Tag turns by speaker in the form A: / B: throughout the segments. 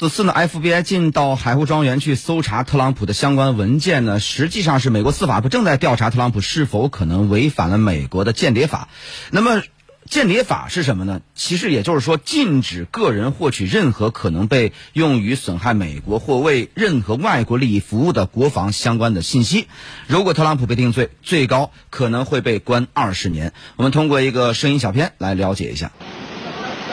A: 此次呢，FBI 进到海湖庄园去搜查特朗普的相关文件呢，实际上是美国司法部正在调查特朗普是否可能违反了美国的间谍法。那么，间谍法是什么呢？其实也就是说，禁止个人获取任何可能被用于损害美国或为任何外国利益服务的国防相关的信息。如果特朗普被定罪，最高可能会被关二十年。我们通过一个声音小片来了解一下。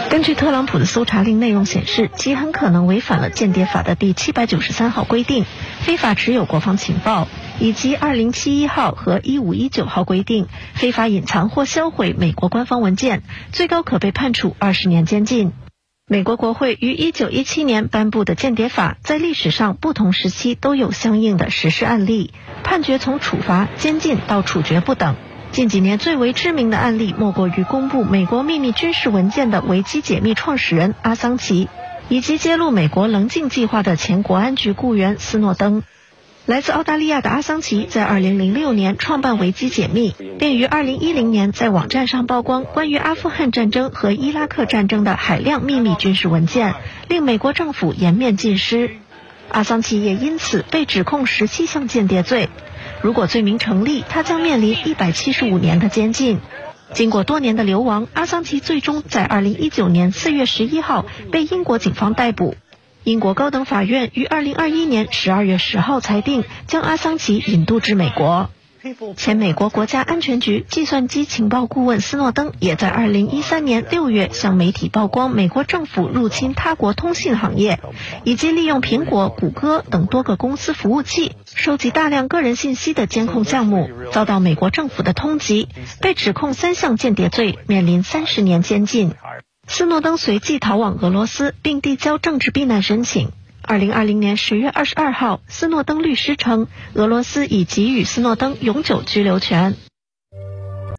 B: 根据特朗普的搜查令内容显示，其很可能违反了间谍法的第七百九十三号规定，非法持有国防情报，以及二零七一号和一五一九号规定，非法隐藏或销毁美国官方文件，最高可被判处二十年监禁。美国国会于一九一七年颁布的间谍法，在历史上不同时期都有相应的实施案例，判决从处罚、监禁到处决不等。近几年最为知名的案例，莫过于公布美国秘密军事文件的维基解密创始人阿桑奇，以及揭露美国棱镜计划的前国安局雇员斯诺登。来自澳大利亚的阿桑奇在2006年创办维基解密，并于2010年在网站上曝光关于阿富汗战争和伊拉克战争的海量秘密军事文件，令美国政府颜面尽失。阿桑奇也因此被指控十七项间谍罪。如果罪名成立，他将面临一百七十五年的监禁。经过多年的流亡，阿桑奇最终在二零一九年四月十一号被英国警方逮捕。英国高等法院于二零二一年十二月十号裁定，将阿桑奇引渡至美国。前美国国家安全局计算机情报顾问斯诺登也在二零一三年六月向媒体曝光美国政府入侵他国通信行业，以及利用苹果、谷歌等多个公司服务器收集大量个人信息的监控项目，遭到美国政府的通缉，被指控三项间谍罪，面临三十年监禁。斯诺登随即逃往俄罗斯，并递交政治避难申请。二零二零年十月二十二号，斯诺登律师称，俄罗斯已给予斯诺登永久居留权。